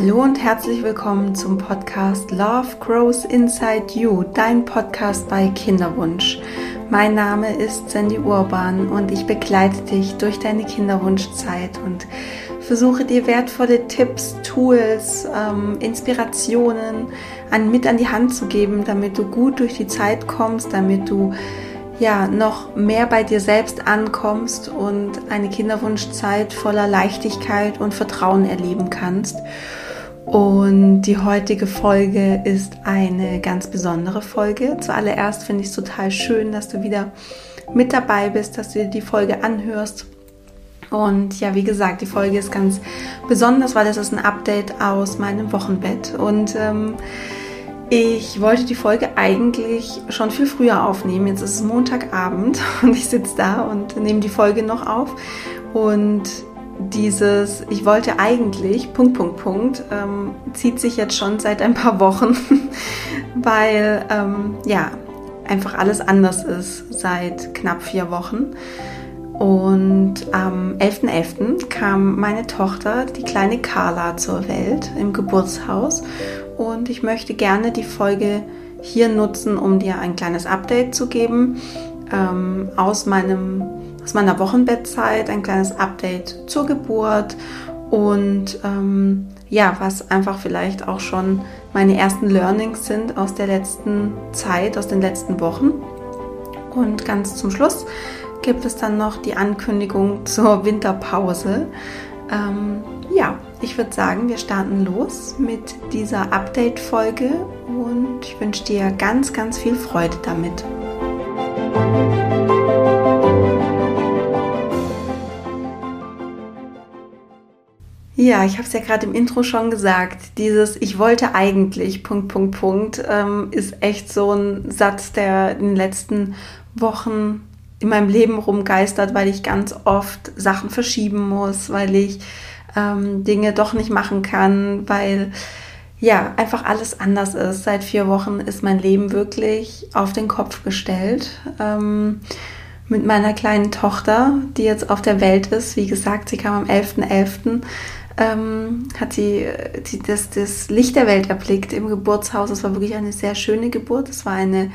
Hallo und herzlich willkommen zum Podcast Love Grows Inside You, dein Podcast bei Kinderwunsch. Mein Name ist Sandy Urban und ich begleite dich durch deine Kinderwunschzeit und versuche dir wertvolle Tipps, Tools, ähm, Inspirationen an, mit an die Hand zu geben, damit du gut durch die Zeit kommst, damit du ja noch mehr bei dir selbst ankommst und eine Kinderwunschzeit voller Leichtigkeit und Vertrauen erleben kannst. Und die heutige Folge ist eine ganz besondere Folge. Zuallererst finde ich es total schön, dass du wieder mit dabei bist, dass du dir die Folge anhörst. Und ja, wie gesagt, die Folge ist ganz besonders, weil das ist ein Update aus meinem Wochenbett. Und ähm, ich wollte die Folge eigentlich schon viel früher aufnehmen. Jetzt ist es Montagabend und ich sitze da und nehme die Folge noch auf. Und dieses, ich wollte eigentlich, Punkt, Punkt, Punkt, ähm, zieht sich jetzt schon seit ein paar Wochen, weil ähm, ja, einfach alles anders ist seit knapp vier Wochen. Und am 11.11. .11. kam meine Tochter, die kleine Carla, zur Welt im Geburtshaus. Und ich möchte gerne die Folge hier nutzen, um dir ein kleines Update zu geben ähm, aus, meinem, aus meiner Wochenbettzeit, ein kleines Update zur Geburt und ähm, ja, was einfach vielleicht auch schon meine ersten Learnings sind aus der letzten Zeit, aus den letzten Wochen. Und ganz zum Schluss gibt es dann noch die Ankündigung zur Winterpause. Ähm, ja, ich würde sagen, wir starten los mit dieser Update-Folge und ich wünsche dir ganz, ganz viel Freude damit. Ja, ich habe es ja gerade im Intro schon gesagt. Dieses Ich wollte eigentlich, Punkt, Punkt, Punkt, ähm, ist echt so ein Satz, der in den letzten Wochen in meinem Leben rumgeistert, weil ich ganz oft Sachen verschieben muss, weil ich ähm, Dinge doch nicht machen kann, weil ja einfach alles anders ist. Seit vier Wochen ist mein Leben wirklich auf den Kopf gestellt. Ähm, mit meiner kleinen Tochter, die jetzt auf der Welt ist. Wie gesagt, sie kam am 11.11. .11., ähm, hat sie die, das, das Licht der Welt erblickt im Geburtshaus. Es war wirklich eine sehr schöne Geburt. Es war eine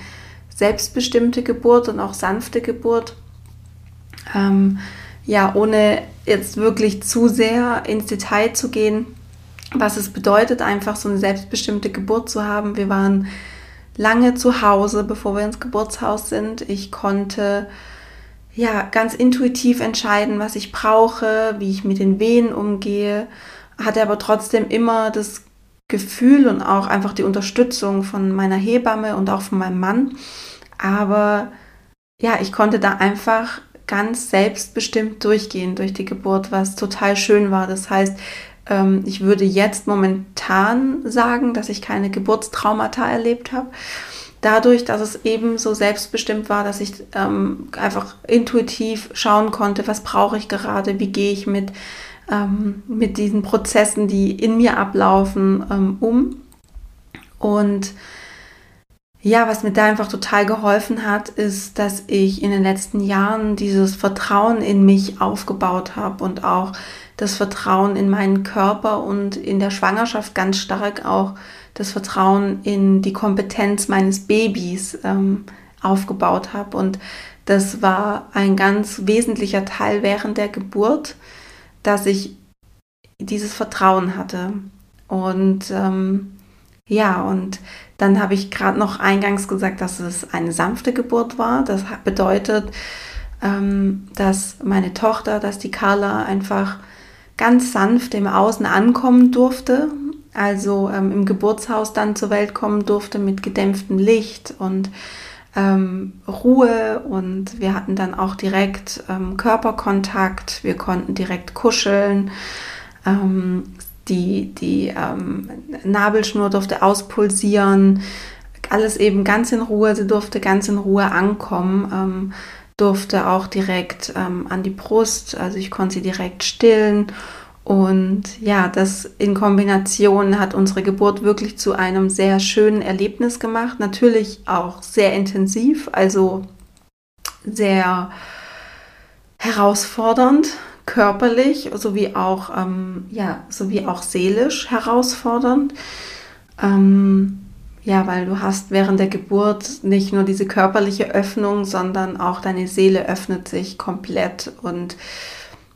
selbstbestimmte Geburt und auch sanfte Geburt. Ähm, ja, ohne jetzt wirklich zu sehr ins Detail zu gehen, was es bedeutet, einfach so eine selbstbestimmte Geburt zu haben. Wir waren lange zu Hause, bevor wir ins Geburtshaus sind. Ich konnte ja ganz intuitiv entscheiden, was ich brauche, wie ich mit den Wehen umgehe, hatte aber trotzdem immer das Gefühl und auch einfach die Unterstützung von meiner Hebamme und auch von meinem Mann. Aber ja, ich konnte da einfach ganz selbstbestimmt durchgehen durch die Geburt, was total schön war. Das heißt, ähm, ich würde jetzt momentan sagen, dass ich keine Geburtstraumata erlebt habe. Dadurch, dass es eben so selbstbestimmt war, dass ich ähm, einfach intuitiv schauen konnte, was brauche ich gerade, wie gehe ich mit, ähm, mit diesen Prozessen, die in mir ablaufen, ähm, um. Und ja, was mir da einfach total geholfen hat, ist, dass ich in den letzten Jahren dieses Vertrauen in mich aufgebaut habe und auch das Vertrauen in meinen Körper und in der Schwangerschaft ganz stark auch das Vertrauen in die Kompetenz meines Babys ähm, aufgebaut habe. Und das war ein ganz wesentlicher Teil während der Geburt, dass ich dieses Vertrauen hatte. Und ähm, ja, und dann habe ich gerade noch eingangs gesagt, dass es eine sanfte Geburt war. Das bedeutet, ähm, dass meine Tochter, dass die Carla einfach ganz sanft im Außen ankommen durfte. Also ähm, im Geburtshaus dann zur Welt kommen durfte mit gedämpftem Licht und ähm, Ruhe und wir hatten dann auch direkt ähm, Körperkontakt, wir konnten direkt kuscheln. Ähm, die, die ähm, Nabelschnur durfte auspulsieren, alles eben ganz in Ruhe, sie durfte ganz in Ruhe ankommen, ähm, durfte auch direkt ähm, an die Brust, also ich konnte sie direkt stillen. Und ja, das in Kombination hat unsere Geburt wirklich zu einem sehr schönen Erlebnis gemacht. Natürlich auch sehr intensiv, also sehr herausfordernd, körperlich sowie auch, ähm, ja, sowie auch seelisch herausfordernd. Ähm, ja, weil du hast während der Geburt nicht nur diese körperliche Öffnung, sondern auch deine Seele öffnet sich komplett. Und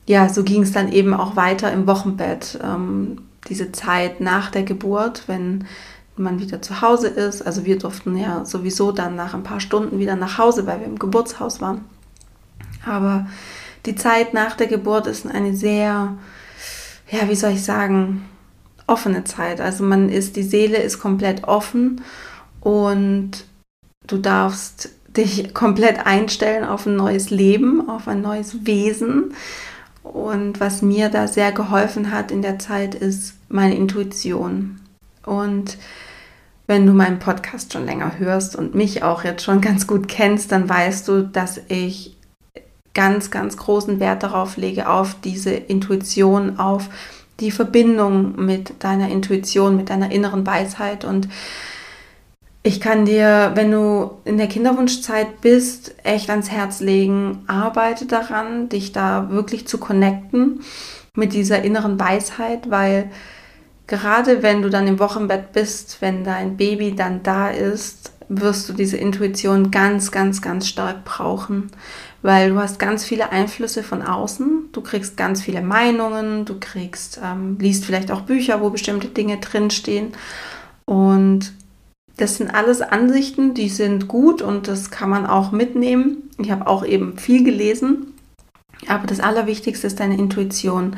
ja, so ging es dann eben auch weiter im Wochenbett. Ähm, diese Zeit nach der Geburt, wenn man wieder zu Hause ist. Also wir durften ja sowieso dann nach ein paar Stunden wieder nach Hause, weil wir im Geburtshaus waren. Aber die Zeit nach der Geburt ist eine sehr, ja, wie soll ich sagen, offene Zeit. Also man ist, die Seele ist komplett offen und du darfst dich komplett einstellen auf ein neues Leben, auf ein neues Wesen. Und was mir da sehr geholfen hat in der Zeit, ist meine Intuition. Und wenn du meinen Podcast schon länger hörst und mich auch jetzt schon ganz gut kennst, dann weißt du, dass ich ganz, ganz großen Wert darauf lege, auf diese Intuition, auf die Verbindung mit deiner Intuition, mit deiner inneren Weisheit. Und ich kann dir, wenn du in der Kinderwunschzeit bist, echt ans Herz legen, arbeite daran, dich da wirklich zu connecten mit dieser inneren Weisheit, weil gerade wenn du dann im Wochenbett bist, wenn dein Baby dann da ist, wirst du diese Intuition ganz, ganz, ganz stark brauchen, weil du hast ganz viele Einflüsse von außen, du kriegst ganz viele Meinungen, du kriegst, ähm, liest vielleicht auch Bücher, wo bestimmte Dinge drinstehen. Und das sind alles Ansichten, die sind gut und das kann man auch mitnehmen. Ich habe auch eben viel gelesen, aber das Allerwichtigste ist deine Intuition.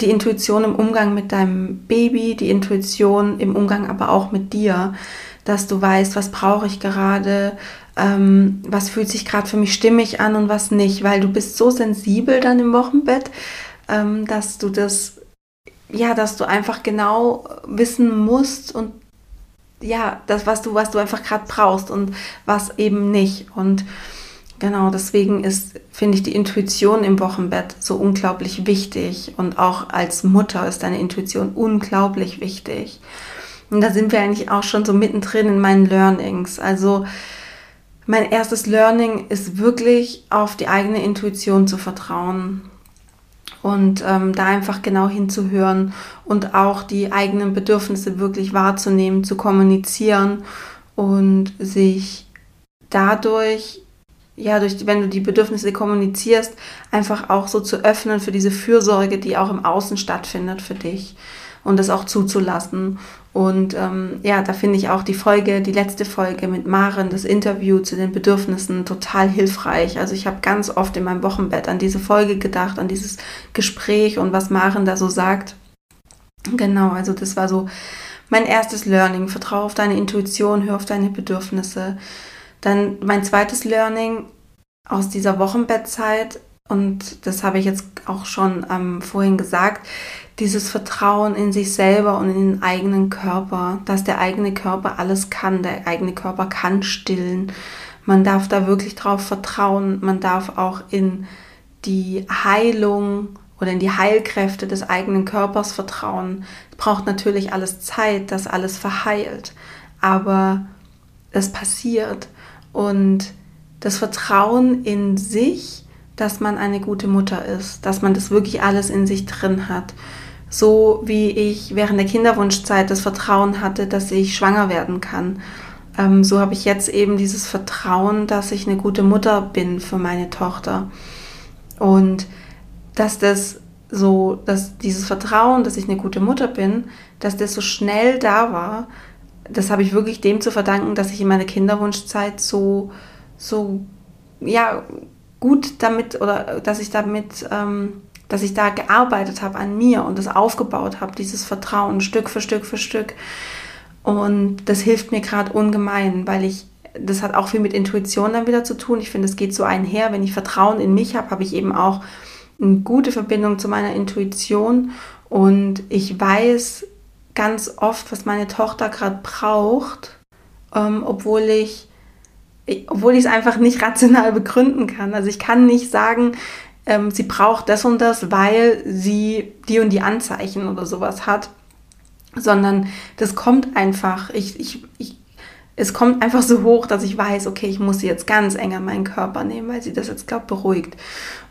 Die Intuition im Umgang mit deinem Baby, die Intuition im Umgang aber auch mit dir, dass du weißt, was brauche ich gerade, ähm, was fühlt sich gerade für mich stimmig an und was nicht, weil du bist so sensibel dann im Wochenbett, ähm, dass du das, ja, dass du einfach genau wissen musst und ja, das, was du, was du einfach gerade brauchst und was eben nicht. Und Genau, deswegen ist, finde ich, die Intuition im Wochenbett so unglaublich wichtig. Und auch als Mutter ist deine Intuition unglaublich wichtig. Und da sind wir eigentlich auch schon so mittendrin in meinen Learnings. Also mein erstes Learning ist wirklich auf die eigene Intuition zu vertrauen und ähm, da einfach genau hinzuhören und auch die eigenen Bedürfnisse wirklich wahrzunehmen, zu kommunizieren und sich dadurch ja, durch, wenn du die Bedürfnisse kommunizierst, einfach auch so zu öffnen für diese Fürsorge, die auch im Außen stattfindet für dich und das auch zuzulassen. Und ähm, ja, da finde ich auch die Folge, die letzte Folge mit Maren, das Interview zu den Bedürfnissen total hilfreich. Also ich habe ganz oft in meinem Wochenbett an diese Folge gedacht, an dieses Gespräch und was Maren da so sagt. Genau, also das war so mein erstes Learning. Vertraue auf deine Intuition, hör auf deine Bedürfnisse. Dann mein zweites Learning aus dieser Wochenbettzeit, und das habe ich jetzt auch schon ähm, vorhin gesagt, dieses Vertrauen in sich selber und in den eigenen Körper, dass der eigene Körper alles kann, der eigene Körper kann stillen. Man darf da wirklich drauf vertrauen, man darf auch in die Heilung oder in die Heilkräfte des eigenen Körpers vertrauen. Es braucht natürlich alles Zeit, dass alles verheilt, aber es passiert und das Vertrauen in sich, dass man eine gute Mutter ist, dass man das wirklich alles in sich drin hat. So wie ich während der Kinderwunschzeit das Vertrauen hatte, dass ich schwanger werden kann. Ähm, so habe ich jetzt eben dieses Vertrauen, dass ich eine gute Mutter bin für meine Tochter. Und dass das so, dass dieses Vertrauen, dass ich eine gute Mutter bin, dass das so schnell da war, das habe ich wirklich dem zu verdanken, dass ich in meiner Kinderwunschzeit so, so, ja, gut damit oder dass ich damit, ähm, dass ich da gearbeitet habe an mir und das aufgebaut habe, dieses Vertrauen Stück für Stück für Stück. Und das hilft mir gerade ungemein, weil ich, das hat auch viel mit Intuition dann wieder zu tun. Ich finde, es geht so einher. Wenn ich Vertrauen in mich habe, habe ich eben auch eine gute Verbindung zu meiner Intuition und ich weiß, ganz oft, was meine Tochter gerade braucht, ähm, obwohl ich obwohl ich es einfach nicht rational begründen kann. Also ich kann nicht sagen, ähm, sie braucht das und das, weil sie die und die Anzeichen oder sowas hat, sondern das kommt einfach. Ich, ich, ich, es kommt einfach so hoch, dass ich weiß, okay, ich muss sie jetzt ganz eng an meinen Körper nehmen, weil sie das jetzt, glaube beruhigt.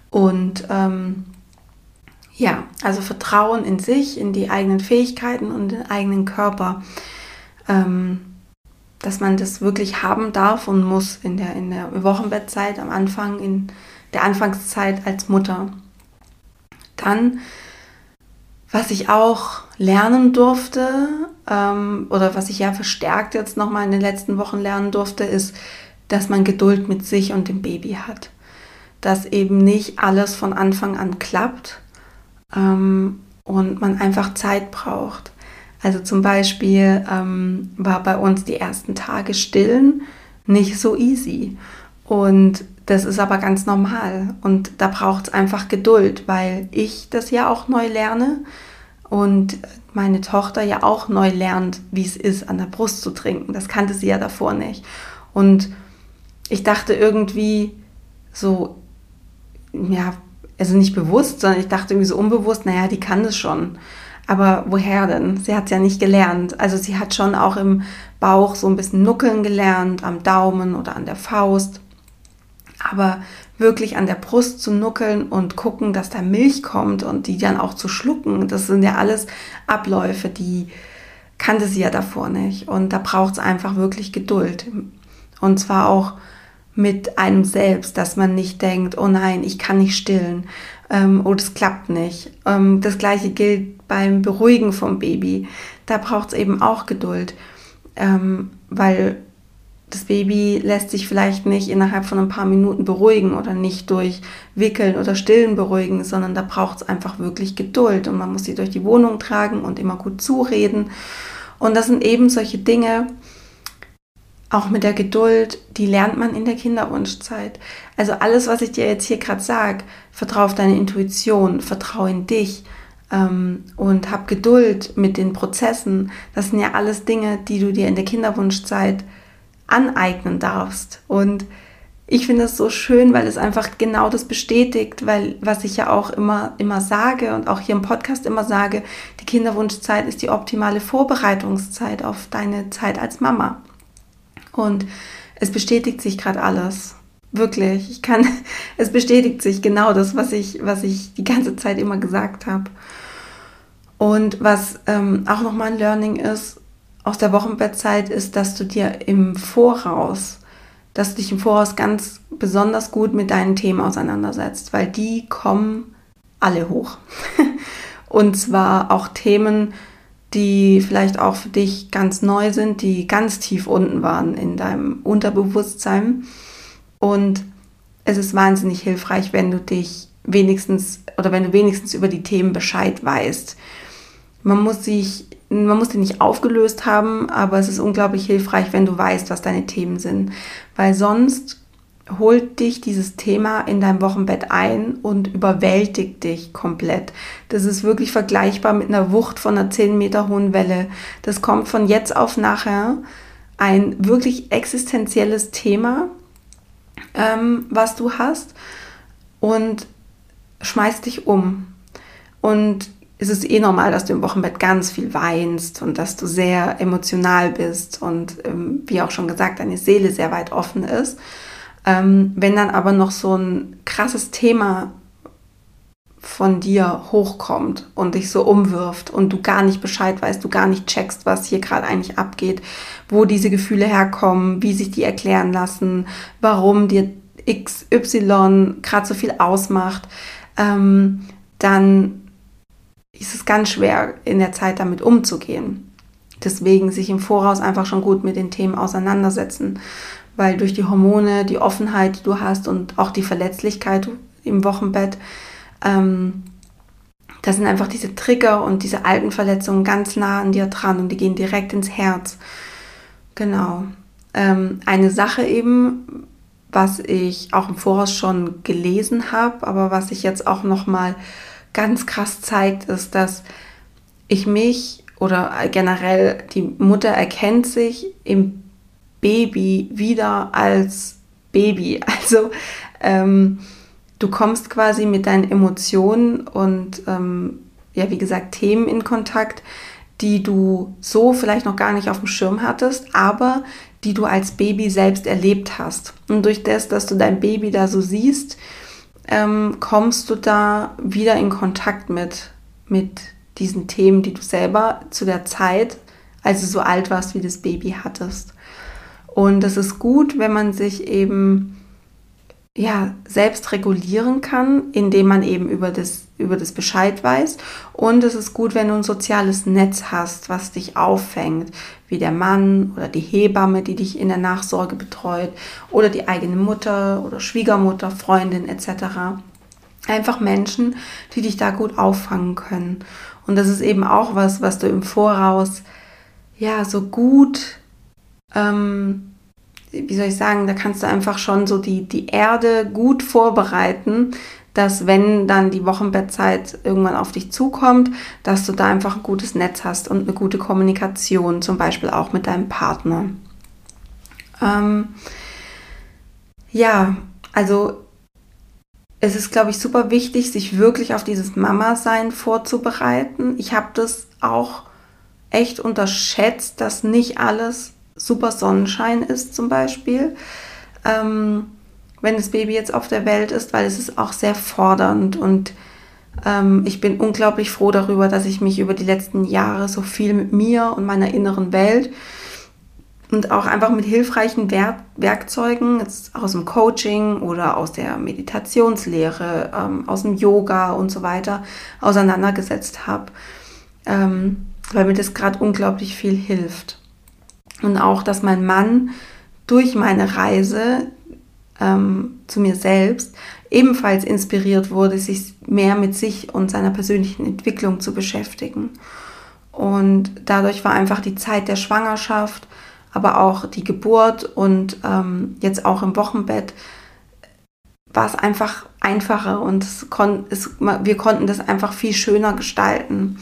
Und ähm, ja, also Vertrauen in sich, in die eigenen Fähigkeiten und den eigenen Körper. Ähm, dass man das wirklich haben darf und muss in der, in der Wochenbettzeit am Anfang, in der Anfangszeit als Mutter. Dann, was ich auch lernen durfte, ähm, oder was ich ja verstärkt jetzt nochmal in den letzten Wochen lernen durfte, ist, dass man Geduld mit sich und dem Baby hat. Dass eben nicht alles von Anfang an klappt ähm, und man einfach Zeit braucht. Also zum Beispiel ähm, war bei uns die ersten Tage stillen nicht so easy. Und das ist aber ganz normal. Und da braucht es einfach Geduld, weil ich das ja auch neu lerne und meine Tochter ja auch neu lernt, wie es ist, an der Brust zu trinken. Das kannte sie ja davor nicht. Und ich dachte irgendwie so, ja, also nicht bewusst, sondern ich dachte irgendwie so unbewusst, naja, die kann das schon. Aber woher denn? Sie hat es ja nicht gelernt. Also sie hat schon auch im Bauch so ein bisschen nuckeln gelernt, am Daumen oder an der Faust. Aber wirklich an der Brust zu nuckeln und gucken, dass da Milch kommt und die dann auch zu schlucken, das sind ja alles Abläufe, die kannte sie ja davor nicht. Und da braucht es einfach wirklich Geduld. Und zwar auch mit einem selbst, dass man nicht denkt, oh nein, ich kann nicht stillen ähm, oder es klappt nicht. Ähm, das gleiche gilt beim Beruhigen vom Baby. Da braucht es eben auch Geduld, ähm, weil das Baby lässt sich vielleicht nicht innerhalb von ein paar Minuten beruhigen oder nicht durch Wickeln oder Stillen beruhigen, sondern da braucht es einfach wirklich Geduld und man muss sie durch die Wohnung tragen und immer gut zureden. Und das sind eben solche Dinge, auch mit der Geduld, die lernt man in der Kinderwunschzeit. Also alles, was ich dir jetzt hier gerade sage, vertraue auf deine Intuition, vertraue in dich ähm, und hab Geduld mit den Prozessen. Das sind ja alles Dinge, die du dir in der Kinderwunschzeit aneignen darfst. Und ich finde es so schön, weil es einfach genau das bestätigt, weil was ich ja auch immer, immer sage und auch hier im Podcast immer sage, die Kinderwunschzeit ist die optimale Vorbereitungszeit auf deine Zeit als Mama. Und es bestätigt sich gerade alles. Wirklich. Ich kann, es bestätigt sich genau das, was ich, was ich die ganze Zeit immer gesagt habe. Und was ähm, auch nochmal ein Learning ist aus der Wochenbettzeit, ist, dass du dir im Voraus, dass du dich im Voraus ganz besonders gut mit deinen Themen auseinandersetzt, weil die kommen alle hoch. Und zwar auch Themen, die vielleicht auch für dich ganz neu sind, die ganz tief unten waren in deinem Unterbewusstsein. Und es ist wahnsinnig hilfreich, wenn du dich wenigstens oder wenn du wenigstens über die Themen Bescheid weißt. Man muss sich, man muss die nicht aufgelöst haben, aber es ist unglaublich hilfreich, wenn du weißt, was deine Themen sind. Weil sonst holt dich dieses Thema in deinem Wochenbett ein und überwältigt dich komplett. Das ist wirklich vergleichbar mit einer Wucht von einer 10 Meter hohen Welle. Das kommt von jetzt auf nachher ein wirklich existenzielles Thema, ähm, was du hast und schmeißt dich um. Und es ist eh normal, dass du im Wochenbett ganz viel weinst und dass du sehr emotional bist und ähm, wie auch schon gesagt, deine Seele sehr weit offen ist. Ähm, wenn dann aber noch so ein krasses Thema von dir hochkommt und dich so umwirft und du gar nicht Bescheid weißt, du gar nicht checkst, was hier gerade eigentlich abgeht, wo diese Gefühle herkommen, wie sich die erklären lassen, warum dir XY gerade so viel ausmacht, ähm, dann ist es ganz schwer in der Zeit damit umzugehen. Deswegen sich im Voraus einfach schon gut mit den Themen auseinandersetzen weil durch die Hormone, die Offenheit, die du hast und auch die Verletzlichkeit im Wochenbett, ähm, da sind einfach diese Trigger und diese alten Verletzungen ganz nah an dir dran und die gehen direkt ins Herz. Genau. Ähm, eine Sache eben, was ich auch im Voraus schon gelesen habe, aber was sich jetzt auch noch mal ganz krass zeigt, ist, dass ich mich oder generell die Mutter erkennt sich im Baby wieder als Baby. Also ähm, du kommst quasi mit deinen Emotionen und ähm, ja, wie gesagt, Themen in Kontakt, die du so vielleicht noch gar nicht auf dem Schirm hattest, aber die du als Baby selbst erlebt hast. Und durch das, dass du dein Baby da so siehst ähm, kommst du da wieder in Kontakt mit, mit diesen Themen, die du selber zu der Zeit, als du so alt warst, wie das Baby hattest. Und es ist gut, wenn man sich eben ja, selbst regulieren kann, indem man eben über das, über das Bescheid weiß. Und es ist gut, wenn du ein soziales Netz hast, was dich auffängt, wie der Mann oder die Hebamme, die dich in der Nachsorge betreut, oder die eigene Mutter oder Schwiegermutter, Freundin etc. Einfach Menschen, die dich da gut auffangen können. Und das ist eben auch was, was du im Voraus ja so gut ähm, wie soll ich sagen, da kannst du einfach schon so die, die Erde gut vorbereiten, dass wenn dann die Wochenbettzeit irgendwann auf dich zukommt, dass du da einfach ein gutes Netz hast und eine gute Kommunikation, zum Beispiel auch mit deinem Partner. Ähm, ja, also es ist, glaube ich, super wichtig, sich wirklich auf dieses Mama-Sein vorzubereiten. Ich habe das auch echt unterschätzt, dass nicht alles super Sonnenschein ist zum Beispiel, ähm, wenn das Baby jetzt auf der Welt ist, weil es ist auch sehr fordernd und ähm, ich bin unglaublich froh darüber, dass ich mich über die letzten Jahre so viel mit mir und meiner inneren Welt und auch einfach mit hilfreichen Werk Werkzeugen aus dem Coaching oder aus der Meditationslehre, ähm, aus dem Yoga und so weiter auseinandergesetzt habe, ähm, weil mir das gerade unglaublich viel hilft. Und auch, dass mein Mann durch meine Reise ähm, zu mir selbst ebenfalls inspiriert wurde, sich mehr mit sich und seiner persönlichen Entwicklung zu beschäftigen. Und dadurch war einfach die Zeit der Schwangerschaft, aber auch die Geburt und ähm, jetzt auch im Wochenbett, war es einfach einfacher und es kon es, wir konnten das einfach viel schöner gestalten.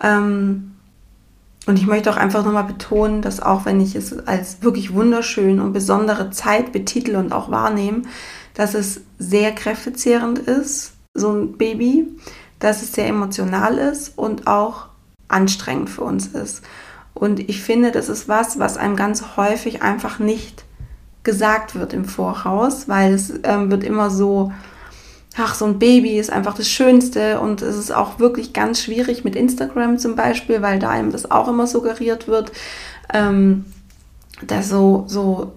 Ähm, und ich möchte auch einfach nochmal betonen, dass auch wenn ich es als wirklich wunderschön und besondere Zeit betitel und auch wahrnehme, dass es sehr kräftezehrend ist, so ein Baby, dass es sehr emotional ist und auch anstrengend für uns ist. Und ich finde, das ist was, was einem ganz häufig einfach nicht gesagt wird im Voraus, weil es ähm, wird immer so ach, so ein Baby ist einfach das Schönste und es ist auch wirklich ganz schwierig mit Instagram zum Beispiel, weil da einem das auch immer suggeriert wird, ähm, dass so, so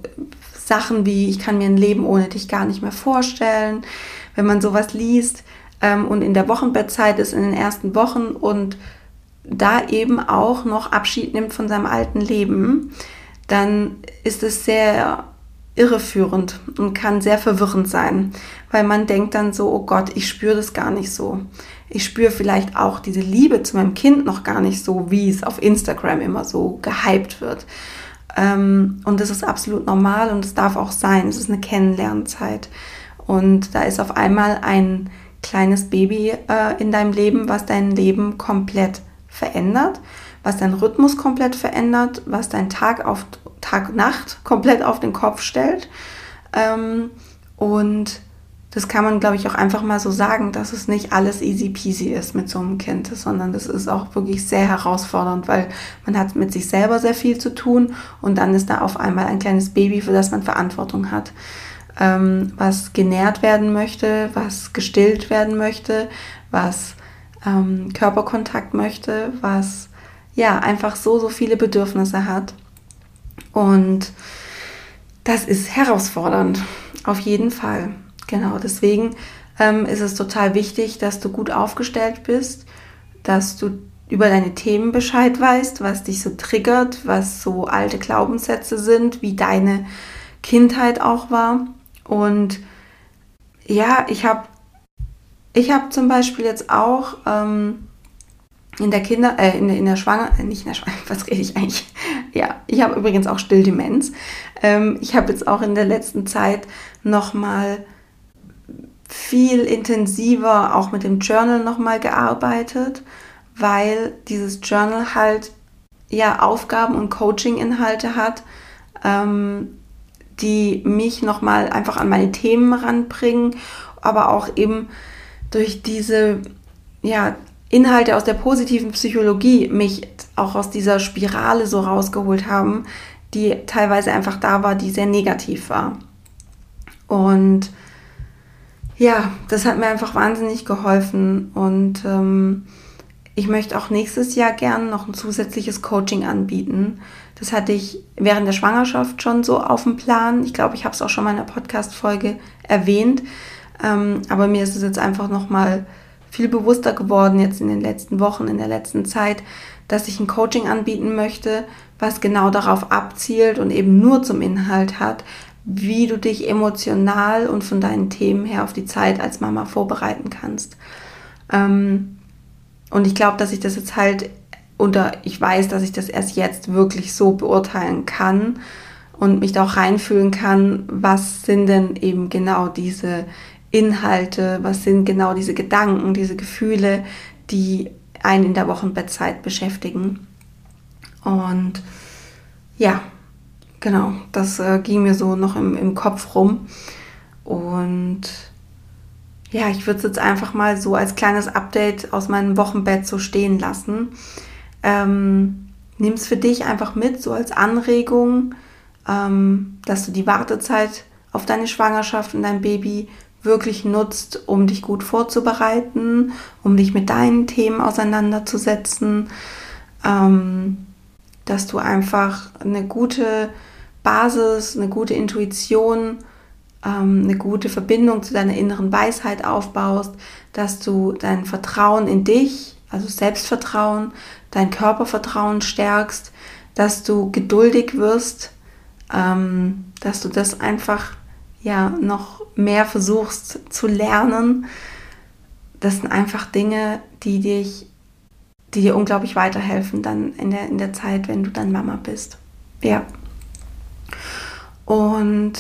Sachen wie, ich kann mir ein Leben ohne dich gar nicht mehr vorstellen, wenn man sowas liest ähm, und in der Wochenbettzeit ist in den ersten Wochen und da eben auch noch Abschied nimmt von seinem alten Leben, dann ist es sehr irreführend und kann sehr verwirrend sein, weil man denkt dann so, oh Gott, ich spüre das gar nicht so. Ich spüre vielleicht auch diese Liebe zu meinem Kind noch gar nicht so, wie es auf Instagram immer so gehypt wird. Ähm, und das ist absolut normal und es darf auch sein. Es ist eine Kennenlernzeit. Und da ist auf einmal ein kleines Baby äh, in deinem Leben, was dein Leben komplett verändert, was deinen Rhythmus komplett verändert, was dein Tag auf Tag-Nacht komplett auf den Kopf stellt. Ähm, und das kann man, glaube ich, auch einfach mal so sagen, dass es nicht alles easy peasy ist mit so einem Kind, sondern das ist auch wirklich sehr herausfordernd, weil man hat mit sich selber sehr viel zu tun und dann ist da auf einmal ein kleines Baby, für das man Verantwortung hat, ähm, was genährt werden möchte, was gestillt werden möchte, was ähm, Körperkontakt möchte, was ja einfach so, so viele Bedürfnisse hat. Und das ist herausfordernd, auf jeden Fall. Genau, deswegen ähm, ist es total wichtig, dass du gut aufgestellt bist, dass du über deine Themen Bescheid weißt, was dich so triggert, was so alte Glaubenssätze sind, wie deine Kindheit auch war. Und ja, ich habe ich hab zum Beispiel jetzt auch ähm, in der Kinder, äh, in, der, in der Schwanger, äh, nicht in der Schwanger, was rede ich eigentlich? Ja, ich habe übrigens auch Stilldemenz. Ähm, ich habe jetzt auch in der letzten Zeit nochmal viel intensiver auch mit dem Journal nochmal gearbeitet, weil dieses Journal halt ja Aufgaben und Coaching-Inhalte hat, ähm, die mich nochmal einfach an meine Themen ranbringen, aber auch eben durch diese ja, Inhalte aus der positiven Psychologie mich auch aus dieser Spirale so rausgeholt haben, die teilweise einfach da war, die sehr negativ war. Und ja, das hat mir einfach wahnsinnig geholfen und ähm, ich möchte auch nächstes Jahr gern noch ein zusätzliches Coaching anbieten. Das hatte ich während der Schwangerschaft schon so auf dem Plan. Ich glaube, ich habe es auch schon mal in einer Podcast-Folge erwähnt. Ähm, aber mir ist es jetzt einfach nochmal viel bewusster geworden, jetzt in den letzten Wochen, in der letzten Zeit, dass ich ein Coaching anbieten möchte, was genau darauf abzielt und eben nur zum Inhalt hat, wie du dich emotional und von deinen Themen her auf die Zeit als Mama vorbereiten kannst. Ähm, und ich glaube, dass ich das jetzt halt, oder ich weiß, dass ich das erst jetzt wirklich so beurteilen kann und mich da auch reinfühlen kann, was sind denn eben genau diese Inhalte, was sind genau diese Gedanken, diese Gefühle, die einen in der Wochenbettzeit beschäftigen. Und ja, genau, das äh, ging mir so noch im, im Kopf rum. Und ja, ich würde es jetzt einfach mal so als kleines Update aus meinem Wochenbett so stehen lassen. Ähm, Nimm es für dich einfach mit, so als Anregung, ähm, dass du die Wartezeit auf deine Schwangerschaft und dein Baby wirklich nutzt, um dich gut vorzubereiten, um dich mit deinen Themen auseinanderzusetzen, ähm, dass du einfach eine gute Basis, eine gute Intuition, ähm, eine gute Verbindung zu deiner inneren Weisheit aufbaust, dass du dein Vertrauen in dich, also Selbstvertrauen, dein Körpervertrauen stärkst, dass du geduldig wirst, ähm, dass du das einfach ja noch mehr versuchst zu lernen. Das sind einfach Dinge, die dich, die dir unglaublich weiterhelfen dann in der, in der Zeit, wenn du dann Mama bist. Ja. Und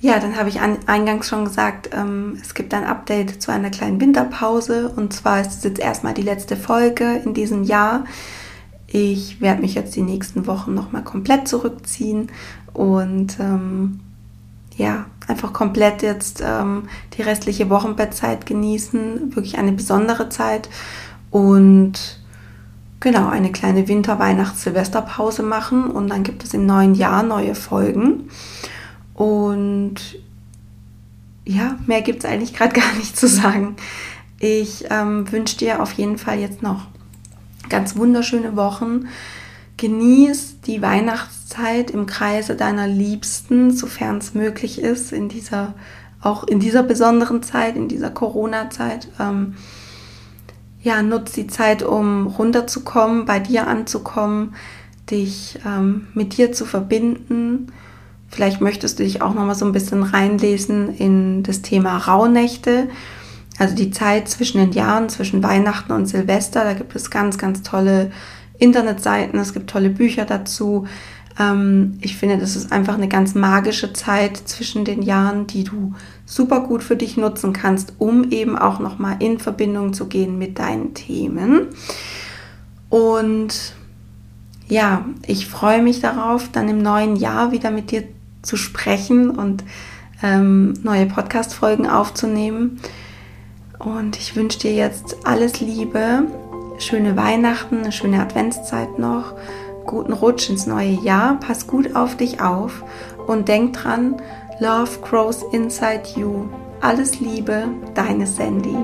ja, dann habe ich an, eingangs schon gesagt, ähm, es gibt ein Update zu einer kleinen Winterpause. Und zwar ist es jetzt erstmal die letzte Folge in diesem Jahr. Ich werde mich jetzt die nächsten Wochen nochmal komplett zurückziehen und ähm, ja, einfach komplett jetzt ähm, die restliche Wochenbettzeit genießen. Wirklich eine besondere Zeit. Und genau, eine kleine Winter-, Weihnachts-, Silvesterpause machen. Und dann gibt es im neuen Jahr neue Folgen. Und ja, mehr gibt es eigentlich gerade gar nicht zu sagen. Ich ähm, wünsche dir auf jeden Fall jetzt noch ganz wunderschöne Wochen. Genieß die Weihnachtszeit im Kreise deiner Liebsten, sofern es möglich ist, in dieser, auch in dieser besonderen Zeit, in dieser Corona-Zeit. Ähm, ja, nutz die Zeit, um runterzukommen, bei dir anzukommen, dich ähm, mit dir zu verbinden Vielleicht möchtest du dich auch noch mal so ein bisschen reinlesen in das Thema Rauhnächte, also die Zeit zwischen den Jahren, zwischen Weihnachten und Silvester. Da gibt es ganz, ganz tolle Internetseiten, es gibt tolle Bücher dazu. Ähm, ich finde, das ist einfach eine ganz magische Zeit zwischen den Jahren, die du super gut für dich nutzen kannst, um eben auch noch mal in Verbindung zu gehen mit deinen Themen. Und ja, ich freue mich darauf, dann im neuen Jahr wieder mit dir zu sprechen und ähm, neue Podcast-Folgen aufzunehmen. Und ich wünsche dir jetzt alles Liebe, schöne Weihnachten, eine schöne Adventszeit noch, guten Rutsch ins neue Jahr, pass gut auf dich auf und denk dran, Love grows inside you. Alles Liebe, deine Sandy.